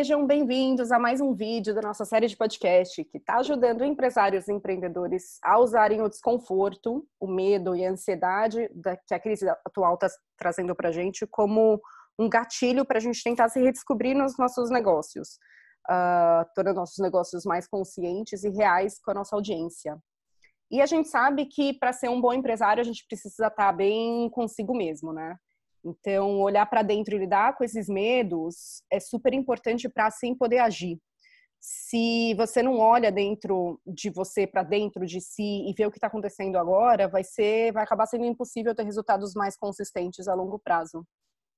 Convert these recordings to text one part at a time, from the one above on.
Sejam bem-vindos a mais um vídeo da nossa série de podcast que está ajudando empresários e empreendedores a usarem o desconforto, o medo e a ansiedade que a crise atual está trazendo para a gente como um gatilho para a gente tentar se redescobrir nos nossos negócios, uh, tornando nossos negócios mais conscientes e reais com a nossa audiência. E a gente sabe que para ser um bom empresário a gente precisa estar tá bem consigo mesmo, né? Então, olhar para dentro e lidar com esses medos é super importante para assim poder agir. Se você não olha dentro de você, para dentro de si e vê o que está acontecendo agora, vai ser, vai acabar sendo impossível ter resultados mais consistentes a longo prazo.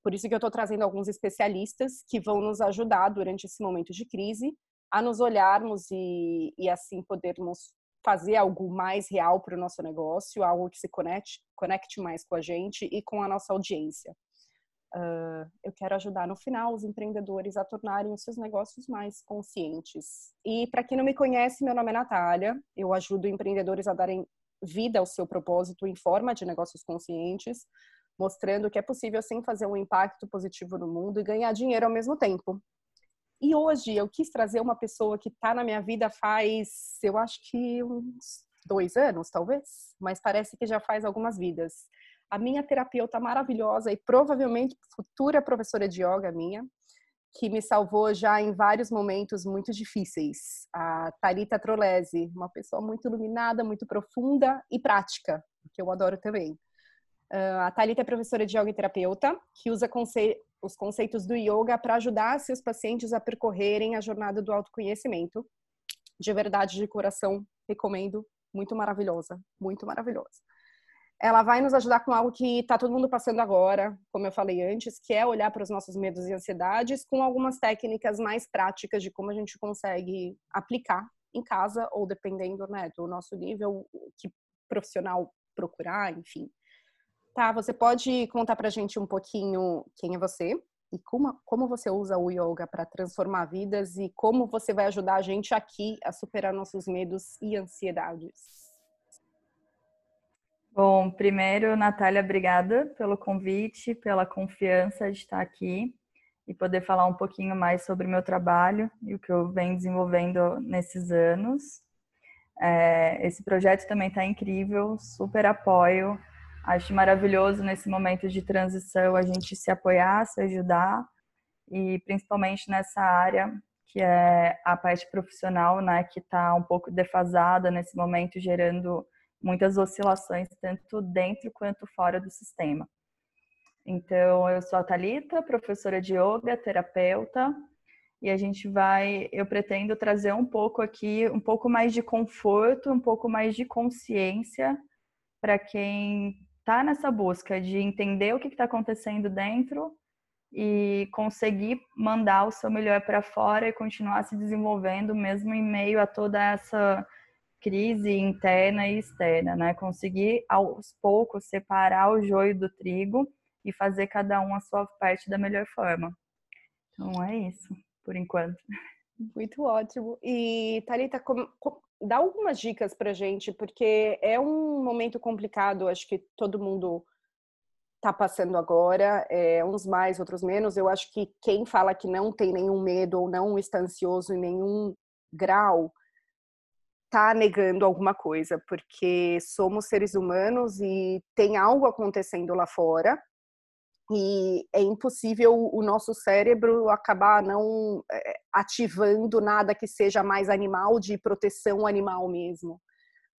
Por isso que eu estou trazendo alguns especialistas que vão nos ajudar durante esse momento de crise a nos olharmos e, e assim podermos fazer algo mais real para o nosso negócio, algo que se conecte, conecte mais com a gente e com a nossa audiência. Uh, eu quero ajudar no final os empreendedores a tornarem os seus negócios mais conscientes. E para quem não me conhece, meu nome é Natália. Eu ajudo empreendedores a darem vida ao seu propósito em forma de negócios conscientes, mostrando que é possível sim fazer um impacto positivo no mundo e ganhar dinheiro ao mesmo tempo. E hoje eu quis trazer uma pessoa que está na minha vida faz, eu acho que uns dois anos, talvez, mas parece que já faz algumas vidas. A minha terapeuta maravilhosa e provavelmente futura professora de yoga minha, que me salvou já em vários momentos muito difíceis. A Tarita Trolese, uma pessoa muito iluminada, muito profunda e prática, que eu adoro também. Uh, a Thalita é professora de yoga e terapeuta, que usa conce os conceitos do yoga para ajudar seus pacientes a percorrerem a jornada do autoconhecimento. De verdade, de coração, recomendo. Muito maravilhosa, muito maravilhosa. Ela vai nos ajudar com algo que está todo mundo passando agora, como eu falei antes, que é olhar para os nossos medos e ansiedades com algumas técnicas mais práticas de como a gente consegue aplicar em casa ou dependendo né, do nosso nível, que profissional procurar, enfim. Tá, você pode contar pra gente um pouquinho quem é você e como, como você usa o yoga para transformar vidas e como você vai ajudar a gente aqui a superar nossos medos e ansiedades. Bom, primeiro, Natália, obrigada pelo convite, pela confiança de estar aqui e poder falar um pouquinho mais sobre o meu trabalho e o que eu venho desenvolvendo nesses anos. É, esse projeto também está incrível, super apoio. Acho maravilhoso nesse momento de transição a gente se apoiar, se ajudar e principalmente nessa área que é a parte profissional, né, que está um pouco defasada nesse momento, gerando muitas oscilações tanto dentro quanto fora do sistema. Então, eu sou a Talita, professora de yoga, terapeuta, e a gente vai, eu pretendo trazer um pouco aqui, um pouco mais de conforto, um pouco mais de consciência para quem tá nessa busca de entender o que está acontecendo dentro e conseguir mandar o seu melhor para fora e continuar se desenvolvendo mesmo em meio a toda essa crise interna e externa, né? Conseguir aos poucos separar o joio do trigo e fazer cada um a sua parte da melhor forma. Então é isso, por enquanto. Muito ótimo. E Thalita, como, dá algumas dicas para gente, porque é um momento complicado, acho que todo mundo está passando agora, é, uns mais, outros menos. Eu acho que quem fala que não tem nenhum medo ou não está ansioso em nenhum grau, está negando alguma coisa, porque somos seres humanos e tem algo acontecendo lá fora e é impossível o nosso cérebro acabar não é, ativando nada que seja mais animal, de proteção animal mesmo.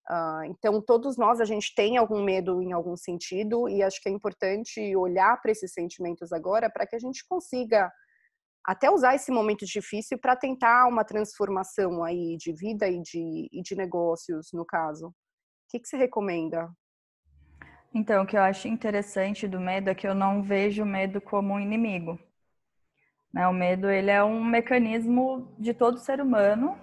Uh, então, todos nós, a gente tem algum medo em algum sentido, e acho que é importante olhar para esses sentimentos agora para que a gente consiga até usar esse momento difícil para tentar uma transformação aí de vida e de, e de negócios, no caso. O que, que você recomenda? Então, o que eu acho interessante do medo é que eu não vejo o medo como um inimigo. Né? O medo ele é um mecanismo de todo ser humano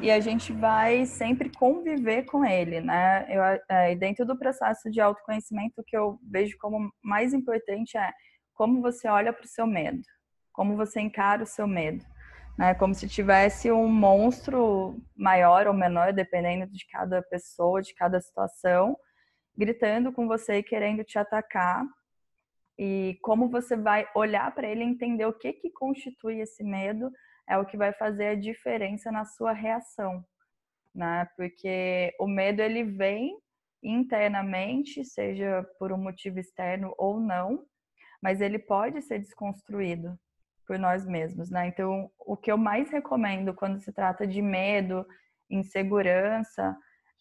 e a gente vai sempre conviver com ele, né? Eu, é, dentro do processo de autoconhecimento, o que eu vejo como mais importante é como você olha para o seu medo, como você encara o seu medo, né? Como se tivesse um monstro maior ou menor, dependendo de cada pessoa, de cada situação, gritando com você e querendo te atacar. E como você vai olhar para ele e entender o que que constitui esse medo é o que vai fazer a diferença na sua reação, né? Porque o medo ele vem internamente, seja por um motivo externo ou não, mas ele pode ser desconstruído por nós mesmos, né? Então, o que eu mais recomendo quando se trata de medo, insegurança,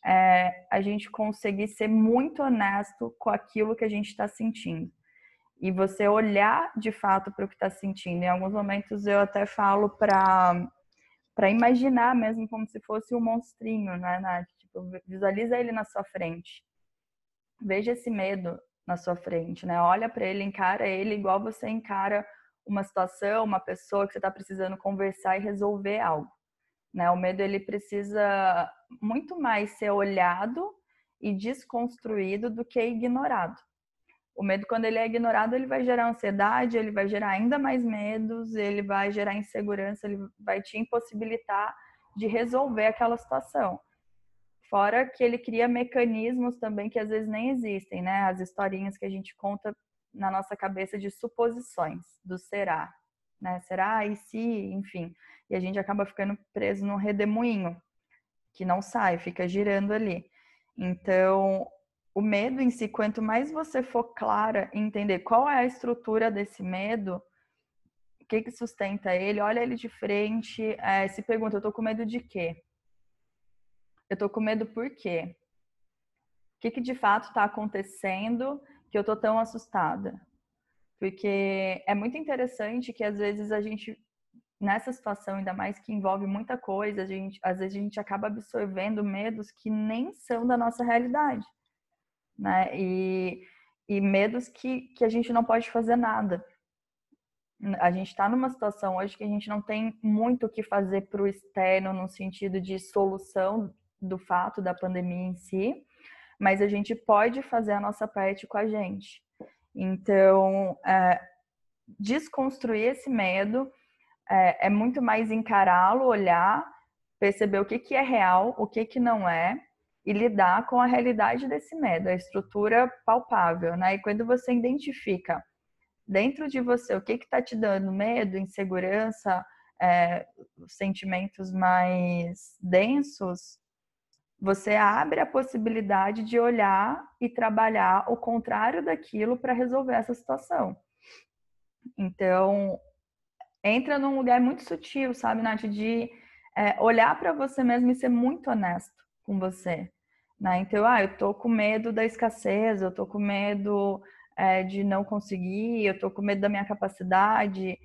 é a gente conseguir ser muito honesto com aquilo que a gente está sentindo. E você olhar de fato para o que está sentindo. Em alguns momentos eu até falo para para imaginar mesmo como se fosse um monstrinho, né, Nath? Tipo, visualiza ele na sua frente. Veja esse medo na sua frente, né? Olha para ele, encara ele igual você encara uma situação, uma pessoa que você está precisando conversar e resolver algo. Né? O medo ele precisa muito mais ser olhado e desconstruído do que ignorado. O medo, quando ele é ignorado, ele vai gerar ansiedade, ele vai gerar ainda mais medos, ele vai gerar insegurança, ele vai te impossibilitar de resolver aquela situação. Fora que ele cria mecanismos também que às vezes nem existem, né? As historinhas que a gente conta na nossa cabeça de suposições, do será, né? Será e se, enfim. E a gente acaba ficando preso num redemoinho que não sai, fica girando ali. Então, o medo em si, quanto mais você for clara em entender qual é a estrutura desse medo, o que, que sustenta ele, olha ele de frente, é, se pergunta, eu tô com medo de quê? Eu tô com medo por quê? O que, que de fato está acontecendo que eu tô tão assustada? Porque é muito interessante que às vezes a gente, nessa situação, ainda mais que envolve muita coisa, a gente, às vezes a gente acaba absorvendo medos que nem são da nossa realidade. Né? E, e medos que, que a gente não pode fazer nada. A gente está numa situação hoje que a gente não tem muito o que fazer para o externo no sentido de solução do fato da pandemia em si, mas a gente pode fazer a nossa parte com a gente. Então, é, desconstruir esse medo é, é muito mais encará-lo, olhar, perceber o que, que é real, o que, que não é, e lidar com a realidade desse medo, a estrutura palpável, né? E quando você identifica dentro de você o que está te dando medo, insegurança, é, sentimentos mais densos, você abre a possibilidade de olhar e trabalhar o contrário daquilo para resolver essa situação. Então, entra num lugar muito sutil, sabe, Nath, de é, olhar para você mesmo e ser muito honesto com você. Né? Então, ah, eu tô com medo da escassez, eu tô com medo é, de não conseguir, eu tô com medo da minha capacidade.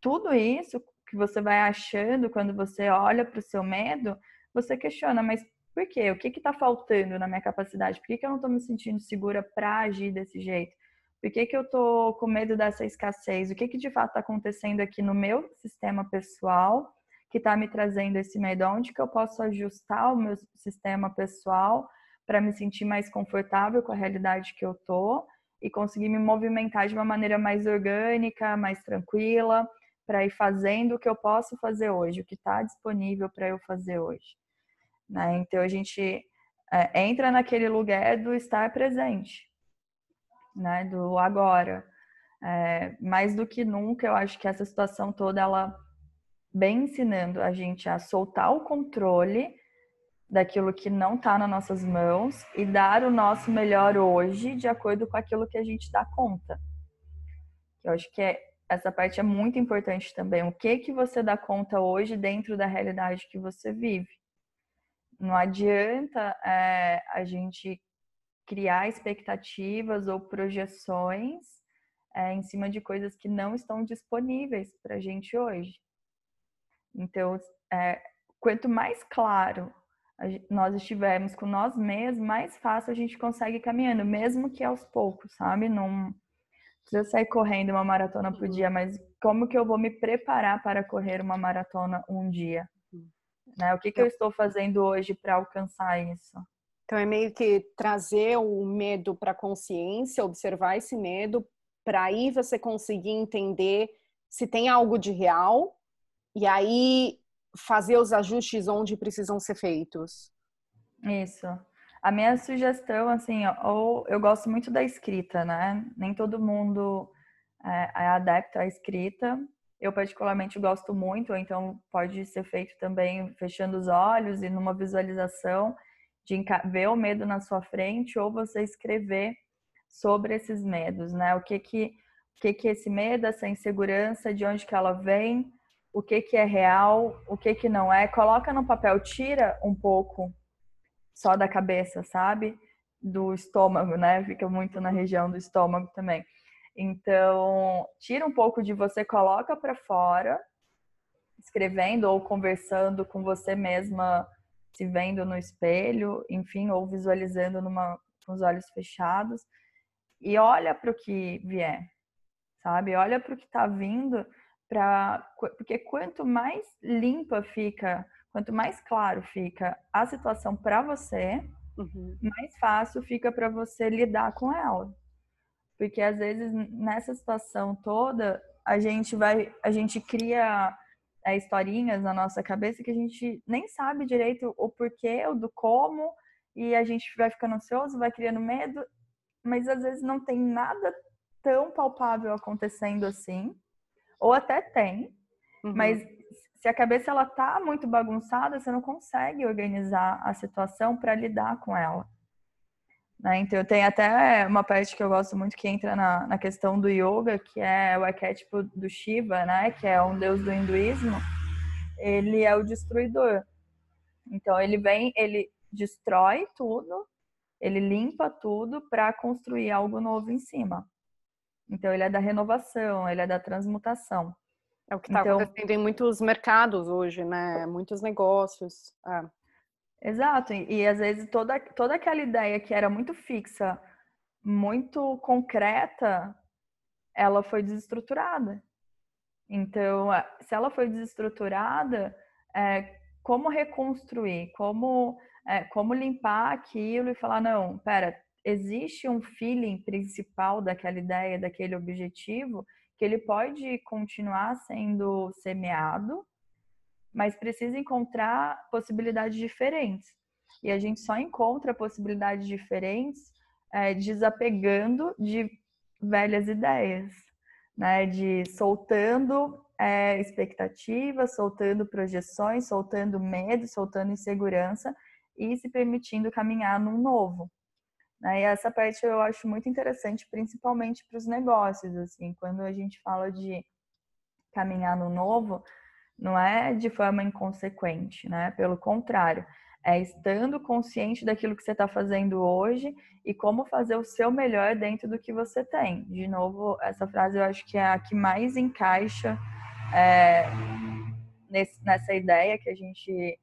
Tudo isso que você vai achando quando você olha para o seu medo, você questiona, mas por quê? O que está faltando na minha capacidade? Por que, que eu não estou me sentindo segura para agir desse jeito? Por que, que eu estou com medo dessa escassez? O que, que de fato está acontecendo aqui no meu sistema pessoal que está me trazendo esse medo? Onde que eu posso ajustar o meu sistema pessoal para me sentir mais confortável com a realidade que eu tô e conseguir me movimentar de uma maneira mais orgânica, mais tranquila, para ir fazendo o que eu posso fazer hoje, o que está disponível para eu fazer hoje. Né? Então a gente é, entra naquele lugar do estar presente, né? do agora. É, mais do que nunca, eu acho que essa situação toda ela bem ensinando a gente a soltar o controle daquilo que não está nas nossas mãos e dar o nosso melhor hoje de acordo com aquilo que a gente dá conta. Eu acho que é, essa parte é muito importante também. O que que você dá conta hoje dentro da realidade que você vive? Não adianta é, a gente criar expectativas ou projeções é, em cima de coisas que não estão disponíveis para a gente hoje. Então, é, quanto mais claro nós estivermos com nós mesmos, mais fácil a gente consegue ir caminhando, mesmo que aos poucos, sabe? Não precisa sair correndo uma maratona por dia, mas como que eu vou me preparar para correr uma maratona um dia? Né? O que, que eu estou fazendo hoje para alcançar isso? Então é meio que trazer o medo para a consciência, observar esse medo, para aí você conseguir entender se tem algo de real e aí fazer os ajustes onde precisam ser feitos. Isso. A minha sugestão, assim, ou eu gosto muito da escrita, né? Nem todo mundo é, é adepto à escrita, eu particularmente gosto muito, então pode ser feito também fechando os olhos e numa visualização de ver o medo na sua frente ou você escrever sobre esses medos, né? O que que o que que esse medo, essa insegurança, de onde que ela vem, o que que é real, o que que não é, coloca no papel, tira um pouco só da cabeça, sabe? Do estômago, né? Fica muito na região do estômago também. Então, tira um pouco de você, coloca para fora, escrevendo ou conversando com você mesma, se vendo no espelho, enfim, ou visualizando numa, com os olhos fechados, e olha para o que vier, sabe? Olha para o que está vindo, pra, porque quanto mais limpa fica, quanto mais claro fica a situação para você, uhum. mais fácil fica para você lidar com ela. Porque às vezes nessa situação toda, a gente vai, a gente cria é, historinhas na nossa cabeça que a gente nem sabe direito o porquê, o do como, e a gente vai ficando ansioso, vai criando medo, mas às vezes não tem nada tão palpável acontecendo assim, ou até tem, uhum. mas se a cabeça ela tá muito bagunçada, você não consegue organizar a situação para lidar com ela. Né? Então, tem até uma parte que eu gosto muito que entra na, na questão do yoga, que é o arquétipo do Shiva, né? que é um deus do hinduísmo. Ele é o destruidor. Então, ele vem, ele destrói tudo, ele limpa tudo para construir algo novo em cima. Então, ele é da renovação, ele é da transmutação. É o que está então, acontecendo em muitos mercados hoje, né? Muitos negócios. É. Exato, e, e, às vezes toda, toda aquela ideia que era muito fixa, muito concreta, ela foi desestruturada. Então, se ela foi desestruturada, é, como reconstruir? Como, é, como limpar aquilo e falar, não, pera, existe um feeling principal daquela ideia, daquele objetivo, que ele pode continuar sendo semeado, mas precisa encontrar possibilidades diferentes. E a gente só encontra possibilidades diferentes é, desapegando de velhas ideias, né? De soltando é, expectativas, soltando projeções, soltando medo, soltando insegurança e se permitindo caminhar num novo. Né? E essa parte eu acho muito interessante, principalmente para os negócios, assim, quando a gente fala de caminhar no novo, não é de forma inconsequente, né? Pelo contrário, é estando consciente daquilo que você está fazendo hoje e como fazer o seu melhor dentro do que você tem. De novo, essa frase eu acho que é a que mais encaixa é, nesse, nessa ideia que a gente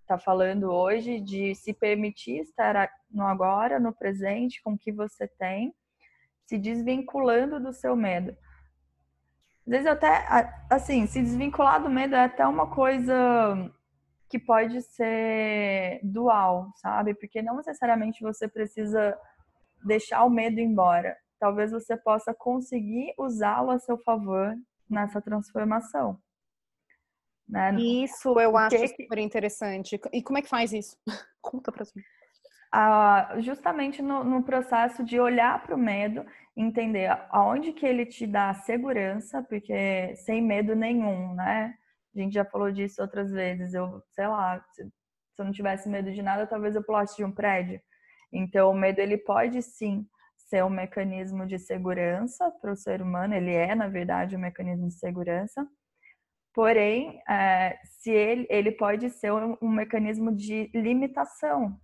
está falando hoje de se permitir estar no agora, no presente, com o que você tem, se desvinculando do seu medo. Às vezes até, assim, se desvincular do medo é até uma coisa que pode ser dual, sabe? Porque não necessariamente você precisa deixar o medo embora. Talvez você possa conseguir usá-lo a seu favor nessa transformação. Né? Isso eu acho que... super interessante. E como é que faz isso? Conta pra mim. Ah, justamente no, no processo de olhar para o medo entender aonde que ele te dá segurança, porque sem medo nenhum, né? A gente já falou disso outras vezes. Eu, sei lá, se, se eu não tivesse medo de nada, talvez eu pulasse de um prédio. Então, o medo ele pode sim ser um mecanismo de segurança para o ser humano. Ele é, na verdade, um mecanismo de segurança. Porém, é, se ele, ele pode ser um, um mecanismo de limitação,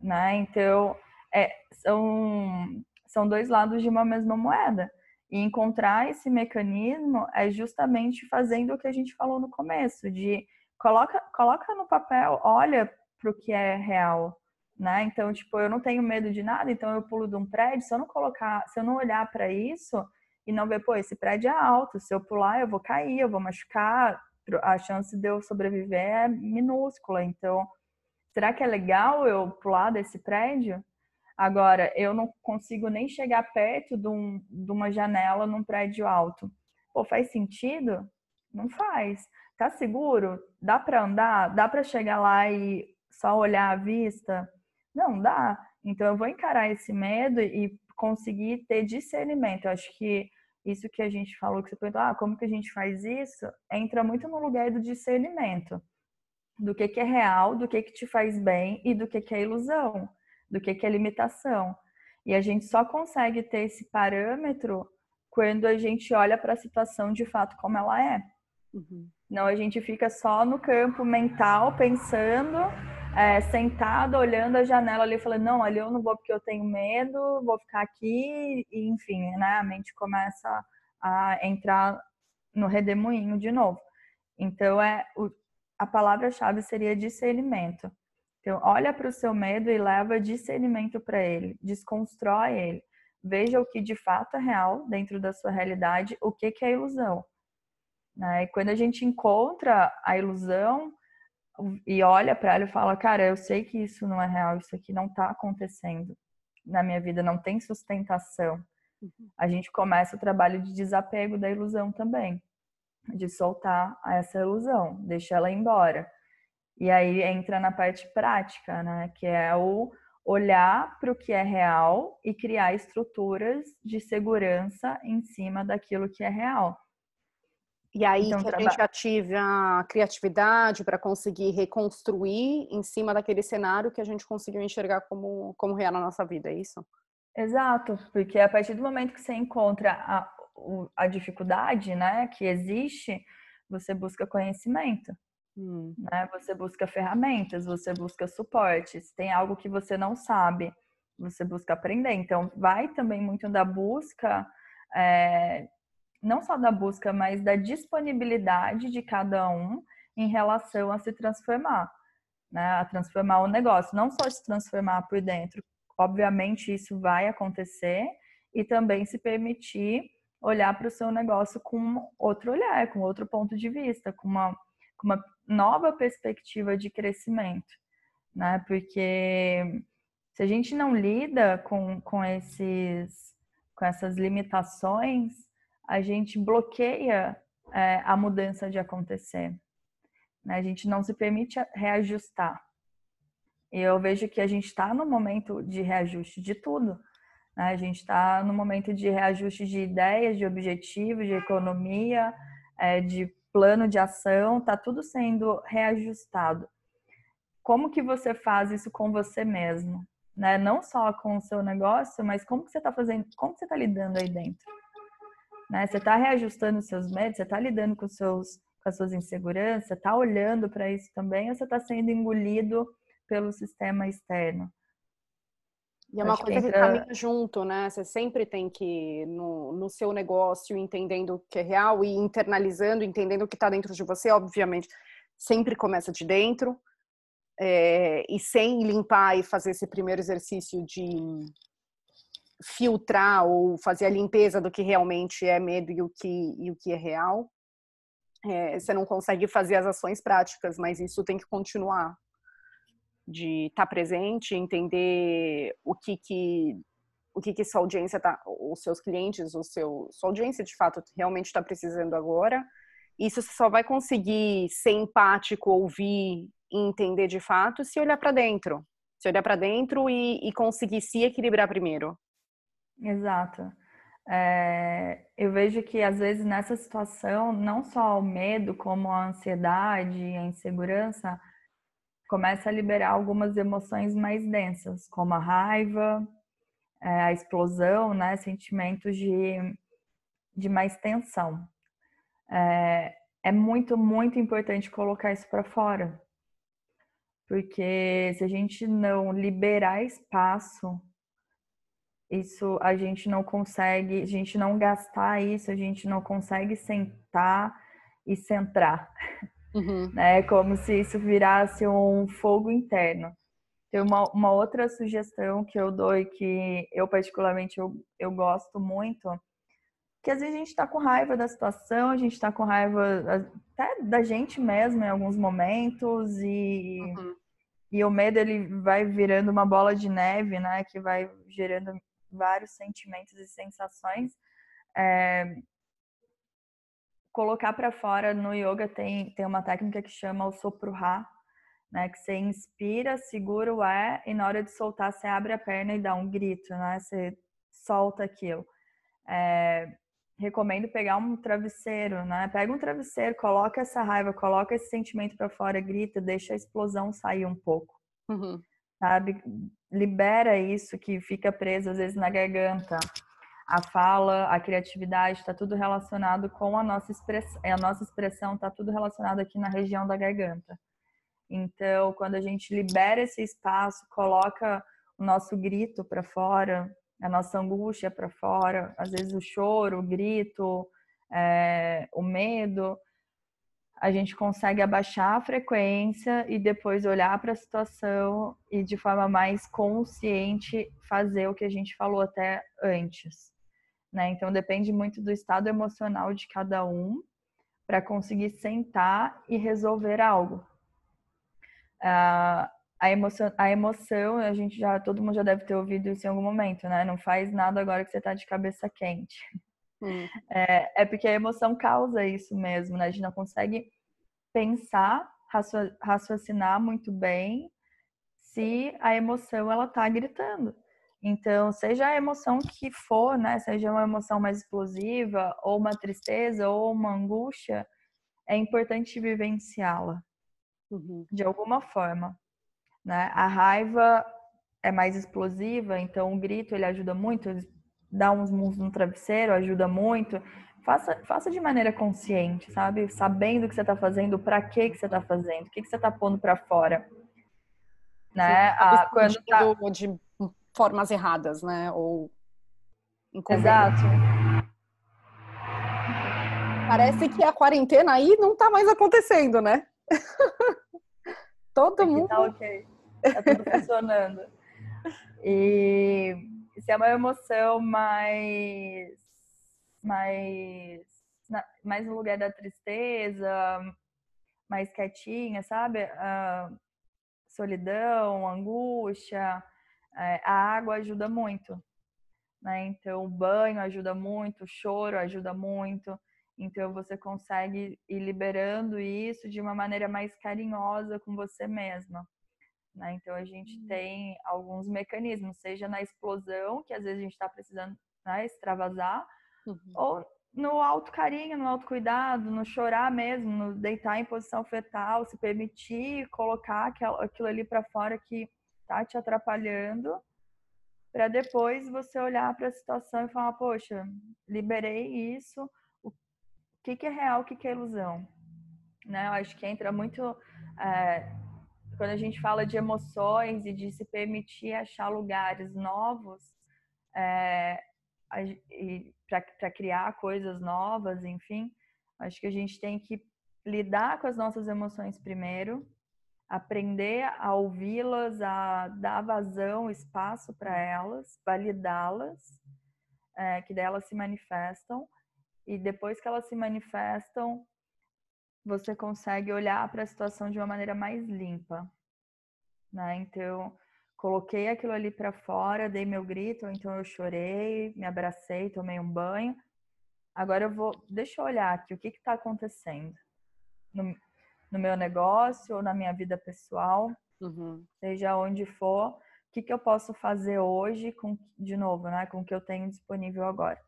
né? Então, é, são são dois lados de uma mesma moeda. E encontrar esse mecanismo é justamente fazendo o que a gente falou no começo, de coloca, coloca no papel, olha para o que é real, né? Então, tipo, eu não tenho medo de nada, então eu pulo de um prédio, se eu não colocar, se eu não olhar para isso e não ver, pô, esse prédio é alto, se eu pular eu vou cair, eu vou machucar, a chance de eu sobreviver é minúscula. Então, será que é legal eu pular desse prédio? Agora, eu não consigo nem chegar perto de, um, de uma janela num prédio alto. Pô, faz sentido? Não faz. Tá seguro? Dá para andar? Dá para chegar lá e só olhar a vista? Não dá. Então eu vou encarar esse medo e conseguir ter discernimento. Eu acho que isso que a gente falou, que você perguntou, ah, como que a gente faz isso? Entra muito no lugar do discernimento. Do que, que é real, do que, que te faz bem e do que, que é ilusão, do que, que é limitação. E a gente só consegue ter esse parâmetro quando a gente olha para a situação de fato como ela é. Uhum. Não, a gente fica só no campo mental, pensando, é, sentado, olhando a janela ali, falando, não, ali eu não vou porque eu tenho medo, vou ficar aqui, e enfim, né, a mente começa a entrar no redemoinho de novo. Então, é o, a palavra-chave seria discernimento. Então, olha para o seu medo e leva discernimento para ele, desconstrói ele. Veja o que de fato é real dentro da sua realidade, o que, que é ilusão. Né? E quando a gente encontra a ilusão e olha para ela e fala, cara, eu sei que isso não é real, isso aqui não está acontecendo na minha vida, não tem sustentação. Uhum. A gente começa o trabalho de desapego da ilusão também, de soltar essa ilusão, deixar ela embora. E aí entra na parte prática, né? Que é o olhar para o que é real e criar estruturas de segurança em cima daquilo que é real. E aí então, que a gente ativa a criatividade para conseguir reconstruir em cima daquele cenário que a gente conseguiu enxergar como, como real na nossa vida, é isso? Exato, porque a partir do momento que você encontra a, a dificuldade né, que existe, você busca conhecimento. Hum. Né? Você busca ferramentas, você busca suporte. Se tem algo que você não sabe, você busca aprender. Então, vai também muito da busca, é, não só da busca, mas da disponibilidade de cada um em relação a se transformar, né? A transformar o negócio, não só se transformar por dentro. Obviamente, isso vai acontecer e também se permitir olhar para o seu negócio com outro olhar, com outro ponto de vista, com uma, com uma nova perspectiva de crescimento, né? Porque se a gente não lida com, com, esses, com essas limitações, a gente bloqueia é, a mudança de acontecer. Né? A gente não se permite reajustar. E eu vejo que a gente está no momento de reajuste de tudo. Né? A gente está no momento de reajuste de ideias, de objetivos, de economia, é, de plano de ação, está tudo sendo reajustado. Como que você faz isso com você mesmo? Né? Não só com o seu negócio, mas como que você está fazendo, como você está lidando aí dentro? Né? Você está reajustando os seus medos, você está lidando com, seus, com as suas inseguranças, está olhando para isso também, ou você está sendo engolido pelo sistema externo? E é uma Acho coisa que, entra... que caminha junto, né? Você sempre tem que, no, no seu negócio, entendendo o que é real e internalizando, entendendo o que está dentro de você, obviamente, sempre começa de dentro. É, e sem limpar e fazer esse primeiro exercício de filtrar ou fazer a limpeza do que realmente é medo e o que, e o que é real, é, você não consegue fazer as ações práticas, mas isso tem que continuar de estar tá presente, entender o que que o que que sua audiência tá, os seus clientes, o seu sua audiência de fato realmente está precisando agora. Isso você só vai conseguir ser empático, ouvir e entender de fato se olhar para dentro, se olhar para dentro e, e, conseguir se equilibrar primeiro. Exato. É, eu vejo que às vezes nessa situação não só o medo, como a ansiedade, a insegurança começa a liberar algumas emoções mais densas, como a raiva, é, a explosão, né? Sentimentos de, de mais tensão. É, é muito, muito importante colocar isso para fora. Porque se a gente não liberar espaço, isso a gente não consegue, a gente não gastar isso, a gente não consegue sentar e centrar. Uhum. Né? Como se isso virasse um fogo interno. Tem uma, uma outra sugestão que eu dou e que eu particularmente eu, eu gosto muito, que às vezes a gente está com raiva da situação, a gente está com raiva até da gente mesmo em alguns momentos e, uhum. e o medo ele vai virando uma bola de neve, né? Que vai gerando vários sentimentos e sensações. É, colocar para fora no yoga tem, tem uma técnica que chama o sopruha, né? Que você inspira, segura o ar e na hora de soltar você abre a perna e dá um grito, né? Você solta aquilo. É, recomendo pegar um travesseiro, né? Pega um travesseiro, coloca essa raiva, coloca esse sentimento para fora, grita, deixa a explosão sair um pouco. Uhum. Sabe? Libera isso que fica preso às vezes na garganta. A fala, a criatividade, está tudo relacionado com a nossa expressão. A nossa expressão está tudo relacionado aqui na região da garganta. Então, quando a gente libera esse espaço, coloca o nosso grito para fora, a nossa angústia para fora, às vezes o choro, o grito, é, o medo, a gente consegue abaixar a frequência e depois olhar para a situação e de forma mais consciente fazer o que a gente falou até antes. Né? Então depende muito do estado emocional de cada um para conseguir sentar e resolver algo. Uh, a emoção, a emoção, a gente já, todo mundo já deve ter ouvido isso em algum momento, né? Não faz nada agora que você tá de cabeça quente. Hum. É, é, porque a emoção causa isso mesmo, né? A gente não consegue pensar, raciocinar muito bem se a emoção ela tá gritando. Então, seja a emoção que for, né? Seja uma emoção mais explosiva, ou uma tristeza, ou uma angústia, é importante vivenciá-la uhum. de alguma forma. Né? A raiva é mais explosiva, então o grito ele ajuda muito, dar uns murros no travesseiro ajuda muito. Faça, faça de maneira consciente, sabe? Sabendo o que você está fazendo, para que que você está fazendo, o que que você está pondo para fora, né? Ah, quando tá... de formas erradas, né? Ou Exato. Parece que a quarentena aí não está mais acontecendo, né? Todo Aqui mundo. Tá ok. Tá tudo funcionando. E se é uma emoção mais mais mais no lugar da tristeza, mais quietinha, sabe? Uh, solidão, angústia, é, a água ajuda muito, né? Então o banho ajuda muito, o choro ajuda muito. Então você consegue ir liberando isso de uma maneira mais carinhosa com você mesma. Né? Então a gente uhum. tem alguns mecanismos, seja na explosão, que às vezes a gente está precisando né, extravasar, uhum. ou no alto carinho, no alto cuidado, no chorar mesmo, no deitar em posição fetal, se permitir colocar aquilo ali para fora que tá te atrapalhando, para depois você olhar para a situação e falar, poxa, liberei isso, o que, que é real, o que, que é ilusão? Né? Eu acho que entra muito é, quando a gente fala de emoções e de se permitir achar lugares novos é, para criar coisas novas, enfim, acho que a gente tem que lidar com as nossas emoções primeiro, aprender a ouvi-las, a dar vazão, espaço para elas, validá-las, é, que delas se manifestam, e depois que elas se manifestam, você consegue olhar para a situação de uma maneira mais limpa, né? Então, coloquei aquilo ali para fora, dei meu grito, então eu chorei, me abracei, tomei um banho. Agora eu vou, deixa eu olhar aqui o que está acontecendo no, no, meu negócio ou na minha vida pessoal, uhum. seja onde for, o que, que eu posso fazer hoje com, de novo, né, com o que eu tenho disponível agora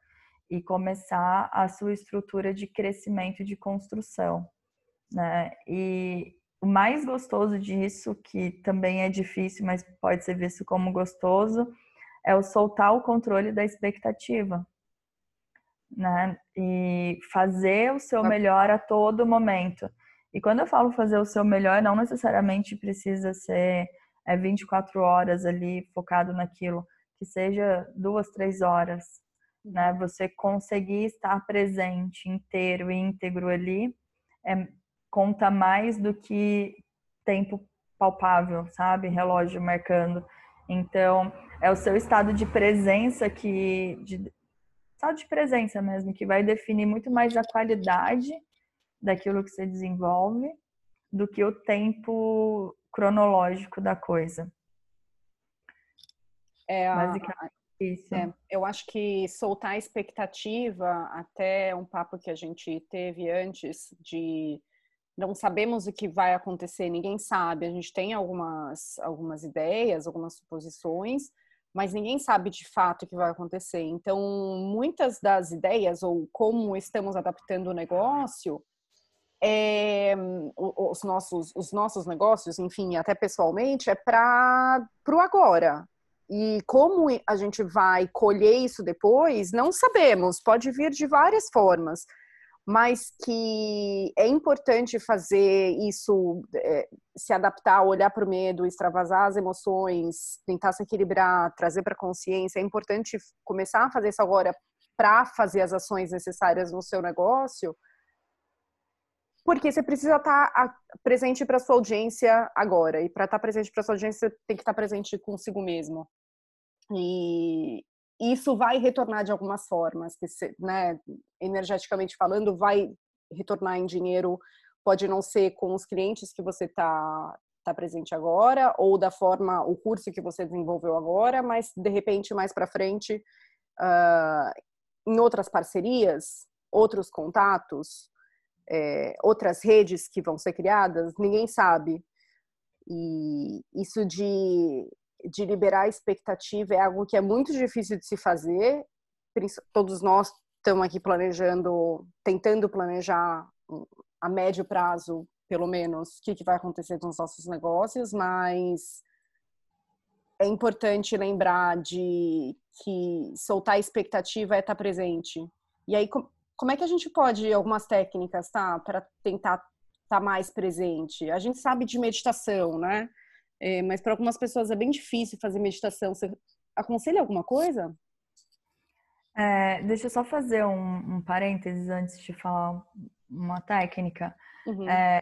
e começar a sua estrutura de crescimento, de construção né? E o mais gostoso disso, que também é difícil, mas pode ser visto como gostoso, é o soltar o controle da expectativa. Né? E fazer o seu melhor a todo momento. E quando eu falo fazer o seu melhor, não necessariamente precisa ser é, 24 horas ali focado naquilo, que seja duas, três horas. Né? Você conseguir estar presente, inteiro e íntegro ali, é, conta mais do que tempo palpável, sabe? Relógio marcando. Então, é o seu estado de presença que. De, estado de presença mesmo, que vai definir muito mais a qualidade daquilo que você desenvolve do que o tempo cronológico da coisa. É, Basicamente isso. É, eu acho que soltar a expectativa, até um papo que a gente teve antes de não sabemos o que vai acontecer, ninguém sabe. A gente tem algumas, algumas ideias, algumas suposições, mas ninguém sabe de fato o que vai acontecer. Então, muitas das ideias ou como estamos adaptando o negócio, é, os, nossos, os nossos negócios, enfim, até pessoalmente, é para o agora. E como a gente vai colher isso depois, não sabemos, pode vir de várias formas mas que é importante fazer isso, é, se adaptar, olhar para o medo, extravasar as emoções, tentar se equilibrar, trazer para a consciência. É importante começar a fazer isso agora para fazer as ações necessárias no seu negócio, porque você precisa estar tá presente para sua audiência agora. E para estar tá presente para sua audiência, você tem que estar tá presente consigo mesmo. E, isso vai retornar de algumas formas, que né, energeticamente falando, vai retornar em dinheiro, pode não ser com os clientes que você está tá presente agora, ou da forma, o curso que você desenvolveu agora, mas de repente mais para frente, uh, em outras parcerias, outros contatos, é, outras redes que vão ser criadas, ninguém sabe. E isso de de liberar a expectativa é algo que é muito difícil de se fazer. Todos nós estamos aqui planejando, tentando planejar a médio prazo, pelo menos, o que, que vai acontecer com os nossos negócios, mas é importante lembrar de que soltar a expectativa é estar presente. E aí, como é que a gente pode, algumas técnicas, tá? Para tentar estar mais presente? A gente sabe de meditação, né? É, mas para algumas pessoas é bem difícil fazer meditação. Você aconselha alguma coisa? É, deixa eu só fazer um, um, parênteses antes de falar uma técnica. Uhum. É,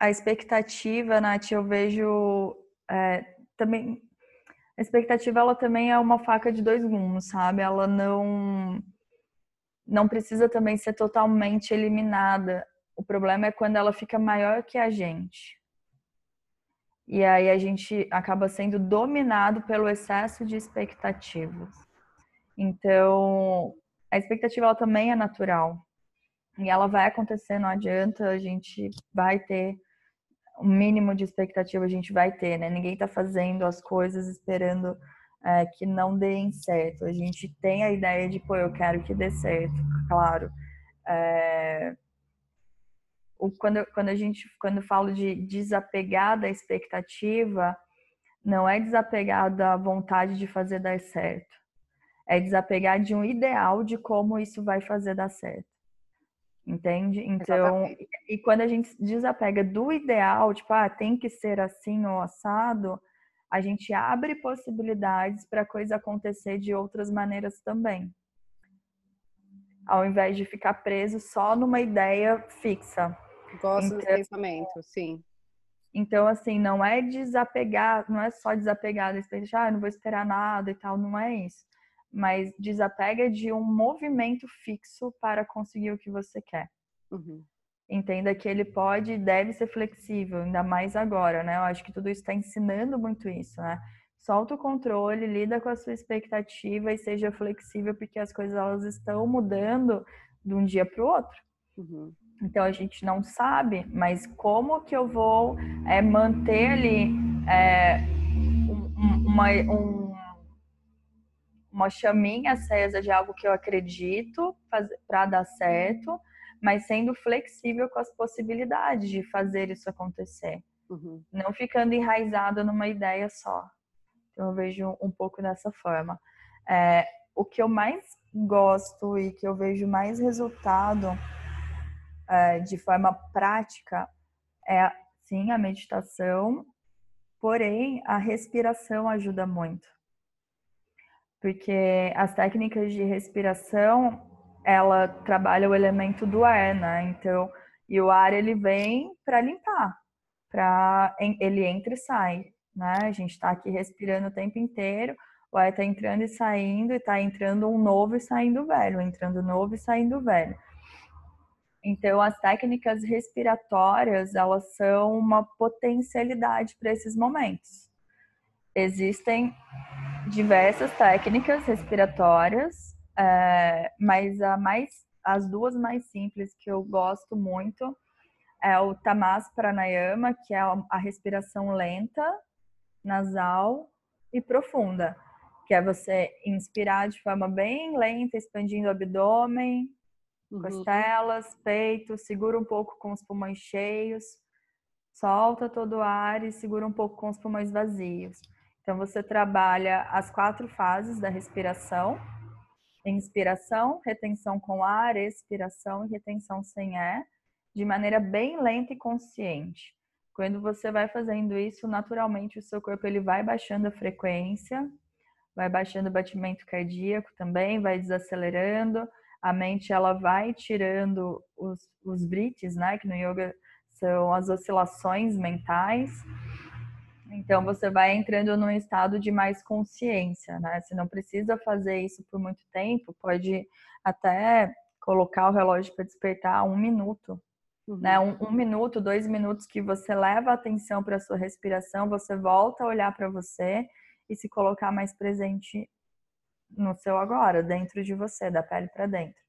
a expectativa, Nath, eu vejo é, também. A expectativa, ela também é uma faca de dois gumes, sabe? Ela não não precisa também ser totalmente eliminada. O problema é quando ela fica maior que a gente. E aí a gente acaba sendo dominado pelo excesso de expectativas. Então, a expectativa ela também é natural. E ela vai acontecer, não adianta, a gente vai ter o mínimo de expectativa a gente vai ter, né? Ninguém está fazendo as coisas esperando é, que não deem certo. A gente tem a ideia de, pô, eu quero que dê certo, claro. É, quando, quando a gente quando falo de desapegar da expectativa, não é desapegar da vontade de fazer dar certo. É desapegar de um ideal de como isso vai fazer dar certo. Entende? Então, e, e quando a gente desapega do ideal, tipo, ah, tem que ser assim ou assado, a gente abre possibilidades para a coisa acontecer de outras maneiras também. Ao invés de ficar preso só numa ideia fixa. Gosto então, do pensamento, sim. Então, assim, não é desapegar, não é só desapegar da expectativa, ah, não vou esperar nada e tal, não é isso. Mas desapega de um movimento fixo para conseguir o que você quer. Uhum. Entenda que ele pode e deve ser flexível, ainda mais agora, né? Eu acho que tudo isso está ensinando muito isso, né? Solta o controle, lida com a sua expectativa e seja flexível, porque as coisas elas estão mudando de um dia para o outro. Uhum. Então a gente não sabe, mas como que eu vou é, manter ali é, um, uma, um, uma chaminha acesa de algo que eu acredito para dar certo, mas sendo flexível com as possibilidades de fazer isso acontecer. Uhum. Não ficando enraizado numa ideia só. Então eu vejo um pouco dessa forma. É, o que eu mais gosto e que eu vejo mais resultado é, de forma prática é sim a meditação, porém a respiração ajuda muito. Porque as técnicas de respiração, ela trabalha o elemento do ar, né? Então, e o ar ele vem para limpar, para ele entra e sai, né? A gente está aqui respirando o tempo inteiro, o ar está entrando e saindo, e está entrando um novo e saindo velho, entrando novo e saindo velho. Então, as técnicas respiratórias, elas são uma potencialidade para esses momentos. Existem diversas técnicas respiratórias, é, mas a mais, as duas mais simples que eu gosto muito é o Tamas Pranayama, que é a respiração lenta, nasal e profunda. que é você inspirar de forma bem lenta, expandindo o abdômen, uhum. costelas, peito, segura um pouco com os pulmões cheios, solta todo o ar e segura um pouco com os pulmões vazios. Então você trabalha as quatro fases da respiração: inspiração, retenção com ar, expiração e retenção sem ar, de maneira bem lenta e consciente. Quando você vai fazendo isso, naturalmente o seu corpo ele vai baixando a frequência, vai baixando o batimento cardíaco também, vai desacelerando, a mente ela vai tirando os, os brites, né, que no yoga são as oscilações mentais. Então você vai entrando num estado de mais consciência, né? Você não precisa fazer isso por muito tempo, pode até colocar o relógio para despertar um minuto Uhum. Né? Um, um, minuto, dois minutos que você leva a atenção para a sua respiração, você volta a olhar para você e se colocar mais presente no seu agora, dentro de você, da pele para dentro.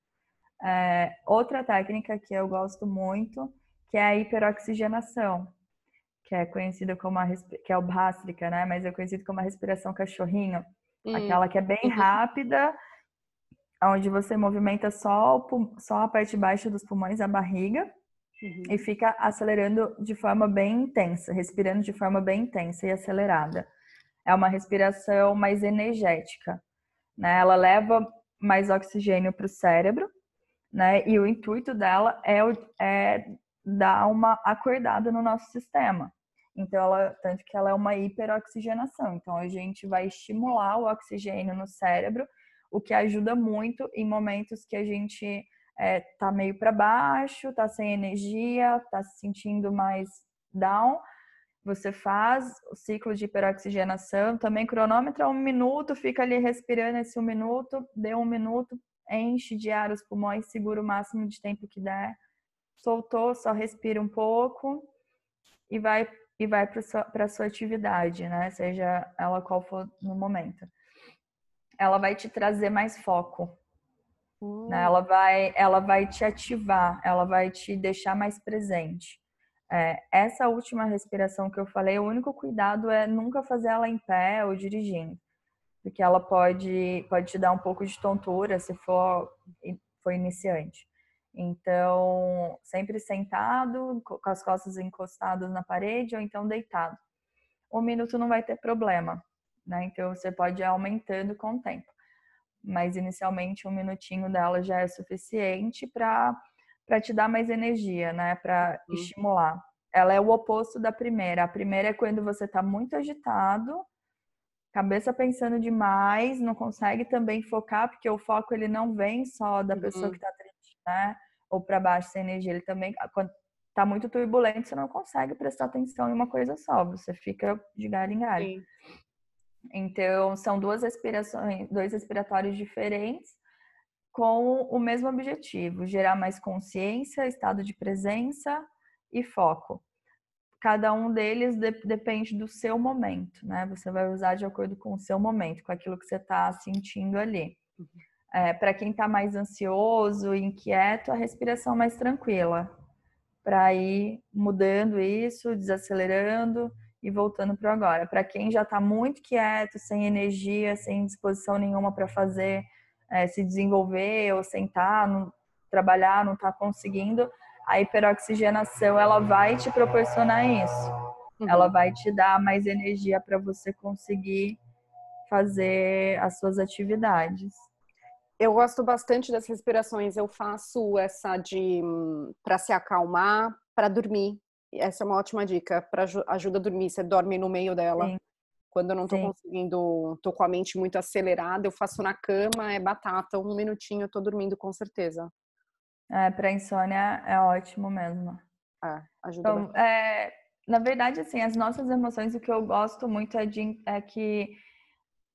É, outra técnica que eu gosto muito, que é a hiperoxigenação, que é conhecida como a que é o bhástrika, né? Mas é conhecido como a respiração cachorrinho, hum. aquela que é bem rápida, onde você movimenta só, só a parte baixa dos pulmões, a barriga, Uhum. E fica acelerando de forma bem intensa, respirando de forma bem intensa e acelerada. É uma respiração mais energética, né? Ela leva mais oxigênio para o cérebro, né? E o intuito dela é, é dar uma acordada no nosso sistema. Então, ela, tanto que ela é uma hiperoxigenação. Então, a gente vai estimular o oxigênio no cérebro, o que ajuda muito em momentos que a gente é, tá meio para baixo, tá sem energia, tá se sentindo mais down, você faz o ciclo de hiperoxigenação, também cronômetro um minuto, fica ali respirando esse um minuto, deu um minuto, enche de ar os pulmões, segura o máximo de tempo que der, soltou, só respira um pouco e vai e vai para sua, sua atividade, né? Seja ela qual for no momento. Ela vai te trazer mais foco, Hum. Ela, vai, ela vai te ativar, ela vai te deixar mais presente. É, essa última respiração que eu falei, o único cuidado é nunca fazer ela em pé ou dirigindo, porque ela pode, pode te dar um pouco de tontura se for, for iniciante. Então, sempre sentado, com as costas encostadas na parede ou então deitado. Um minuto não vai ter problema, né? Então, você pode ir aumentando com o tempo mas inicialmente um minutinho dela já é suficiente para te dar mais energia, né, para uhum. estimular. Ela é o oposto da primeira. A primeira é quando você está muito agitado, cabeça pensando demais, não consegue também focar, porque o foco ele não vem só da pessoa uhum. que está triste, né? Ou para baixo sem energia, ele também quando tá muito turbulento, você não consegue prestar atenção em uma coisa só, você fica de galho em galho. Sim. Então, são duas respirações, dois respiratórios diferentes com o mesmo objetivo, gerar mais consciência, estado de presença e foco. Cada um deles de, depende do seu momento, né? Você vai usar de acordo com o seu momento, com aquilo que você está sentindo ali. É, Para quem está mais ansioso, inquieto, a respiração mais tranquila, para ir mudando isso, desacelerando e voltando para agora. Para quem já está muito quieto, sem energia, sem disposição nenhuma para fazer, é, se desenvolver ou sentar, não, trabalhar, não está conseguindo, a hiperoxigenação ela vai te proporcionar isso. Uhum. Ela vai te dar mais energia para você conseguir fazer as suas atividades. Eu gosto bastante das respirações. Eu faço essa de para se acalmar, para dormir essa é uma ótima dica para ajuda a dormir. Você dorme no meio dela. Sim. Quando eu não tô Sim. conseguindo, tô com a mente muito acelerada, eu faço na cama, é batata, um minutinho eu tô dormindo com certeza. É, para insônia é ótimo mesmo. É, ajuda então, é, na verdade, assim, as nossas emoções, o que eu gosto muito é, de, é que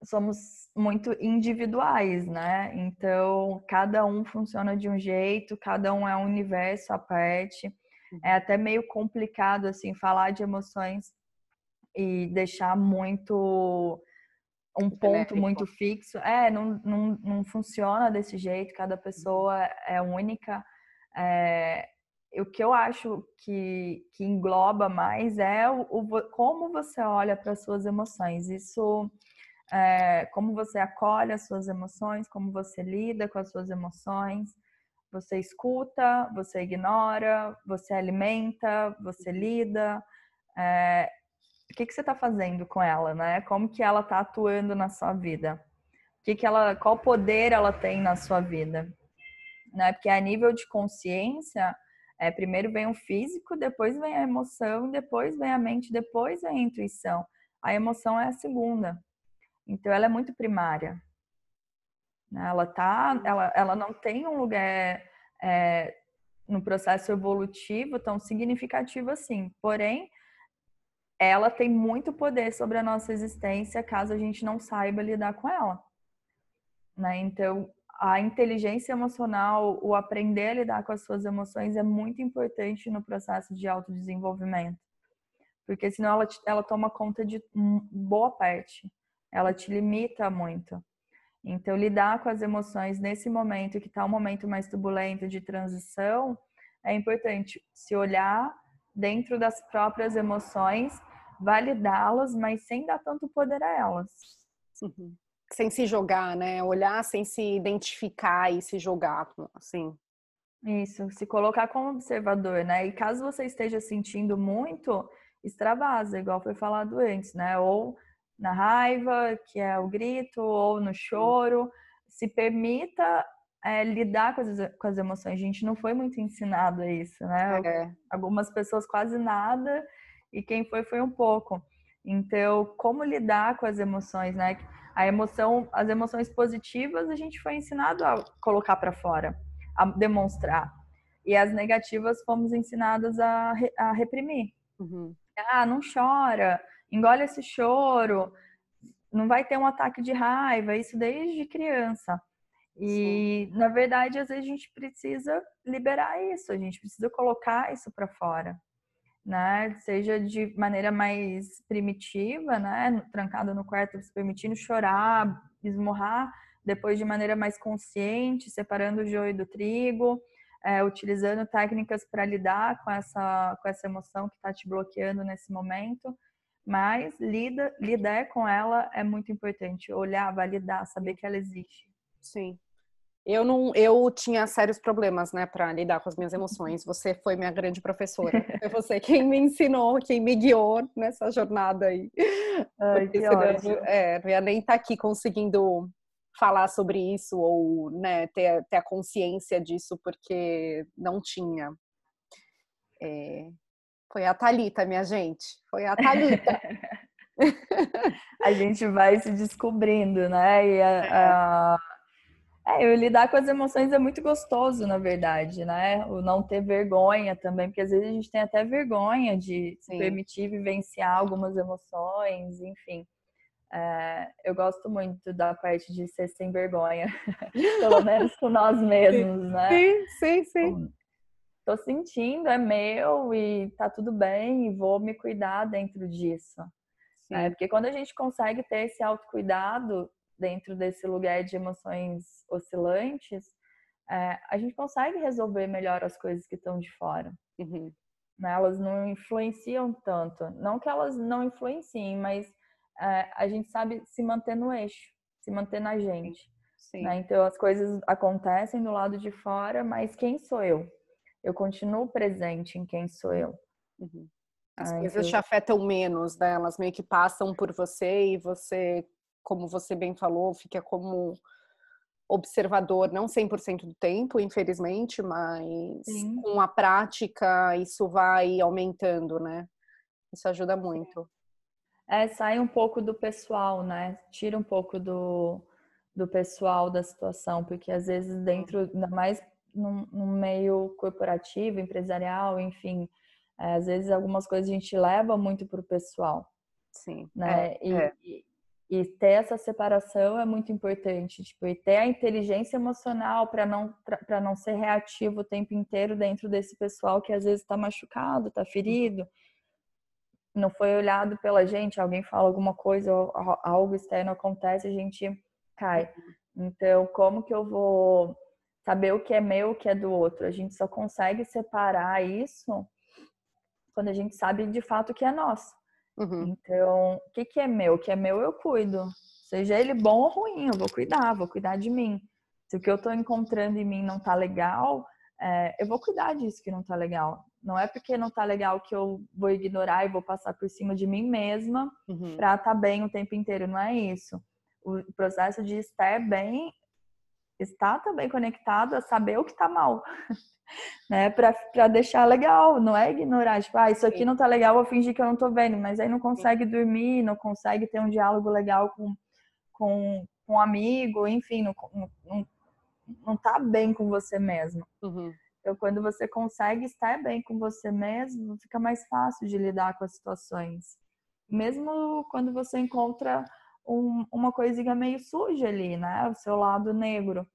somos muito individuais, né? Então, cada um funciona de um jeito, cada um é um universo à parte. É até meio complicado, assim, falar de emoções e deixar muito um ponto muito fixo. É, não, não, não funciona desse jeito, cada pessoa é única. É, o que eu acho que, que engloba mais é o, o como você olha para suas emoções. Isso é, como você acolhe as suas emoções, como você lida com as suas emoções. Você escuta, você ignora, você alimenta, você lida. É, o que, que você está fazendo com ela, né? Como que ela está atuando na sua vida? O que, que ela, qual poder ela tem na sua vida? Né? Porque a nível de consciência, é, primeiro vem o físico, depois vem a emoção, depois vem a mente, depois vem a intuição. A emoção é a segunda. Então ela é muito primária. Né? Ela tá, ela, ela não tem um lugar é, no processo evolutivo tão significativo assim. Porém, ela tem muito poder sobre a nossa existência caso a gente não saiba lidar com ela. Né? Então, a inteligência emocional, o aprender a lidar com as suas emoções é muito importante no processo de autodesenvolvimento. Porque senão ela, ela toma conta de boa parte. Ela te limita muito. Então, lidar com as emoções nesse momento, que está um momento mais turbulento de transição, é importante se olhar dentro das próprias emoções, validá-las, mas sem dar tanto poder a elas. Uhum sem se jogar, né? Olhar sem se identificar e se jogar, assim. Isso, se colocar como observador, né? E caso você esteja sentindo muito, extravasa, igual foi falado antes, né? Ou na raiva, que é o grito, ou no choro. Se permita é, lidar com as, com as, emoções. A gente não foi muito ensinado a isso, né? É. Algumas pessoas quase nada, e quem foi, foi um pouco. Então, como lidar com as emoções, né? A emoção, as emoções positivas a gente foi ensinado a colocar para fora, a demonstrar. E as negativas fomos ensinadas a, a reprimir. Uhum. Ah, não chora, engole esse choro, não vai ter um ataque de raiva, isso desde criança. E, Sim. na verdade, às vezes a gente precisa liberar isso, a gente precisa colocar isso para fora né? Seja de maneira mais primitiva, né? Trancado no quarto, se permitindo chorar, esmurrar, depois de maneira mais consciente, separando o joio do trigo, é, utilizando técnicas para lidar com essa, com essa emoção que está te bloqueando nesse momento. Mas lida, lidar com ela é muito importante. Olhar, validar, saber que ela existe. Sim. Eu não, eu tinha sérios problemas, né, para lidar com as minhas emoções. Você foi minha grande professora. Foi você quem me ensinou, quem me guiou nessa jornada aí. Ai, que senão, é, não ia nem estar tá aqui conseguindo falar sobre isso ou, né, ter, ter a consciência disso porque não tinha. É, foi a Talita, minha gente. Foi a Talita. a gente vai se descobrindo, né? E a, é. a é, eu lidar com as emoções é muito gostoso, na verdade, né? O não ter vergonha também, porque às vezes a gente tem até vergonha de se permitir vivenciar algumas emoções, enfim. É, eu gosto muito da parte de ser sem vergonha, pelo menos com nós mesmos, né? Sim, sim, sim. Tô sentindo, é meu e tá tudo bem e vou me cuidar dentro disso. É, porque quando a gente consegue ter esse autocuidado, dentro desse lugar de emoções oscilantes, é, a gente consegue resolver melhor as coisas que estão de fora. Uhum. Né? Elas não influenciam tanto. Não que elas não influenciem, mas é, a gente sabe se manter no eixo, se manter na gente. Né? Então as coisas acontecem do lado de fora, mas quem sou eu? Eu continuo presente em quem sou eu. Uhum. As coisas então... te afetam menos, né? Elas meio que passam por você e você como você bem falou, fica como observador, não 100% do tempo, infelizmente, mas Sim. com a prática isso vai aumentando, né? Isso ajuda muito. É, sai um pouco do pessoal, né? Tira um pouco do, do pessoal da situação, porque às vezes dentro, ainda mais no, no meio corporativo, empresarial, enfim, é, às vezes algumas coisas a gente leva muito para o pessoal. Sim. Né? É, e, é. E ter essa separação é muito importante, tipo, e ter a inteligência emocional para não para não ser reativo o tempo inteiro dentro desse pessoal que às vezes está machucado, está ferido, não foi olhado pela gente, alguém fala alguma coisa, algo externo acontece, a gente cai. Então, como que eu vou saber o que é meu, o que é do outro? A gente só consegue separar isso quando a gente sabe de fato o que é nosso. Uhum. Então, o que, que é meu? O que é meu eu cuido. Seja ele bom ou ruim, eu vou cuidar, vou cuidar de mim. Se o que eu estou encontrando em mim não tá legal, é, eu vou cuidar disso que não tá legal. Não é porque não tá legal que eu vou ignorar e vou passar por cima de mim mesma uhum. pra estar tá bem o tempo inteiro. Não é isso. O processo de estar bem está também conectado a saber o que tá mal. né? Pra deixar legal, não é ignorar, tipo, ah, isso aqui não tá legal, vou fingir que eu não tô vendo, mas aí não consegue dormir, não consegue ter um diálogo legal com, com, com um amigo, enfim, não, não, não tá bem com você mesmo. Uhum. Então, quando você consegue estar bem com você mesmo, fica mais fácil de lidar com as situações. Mesmo quando você encontra um, uma coisinha meio suja ali, né? O seu lado negro.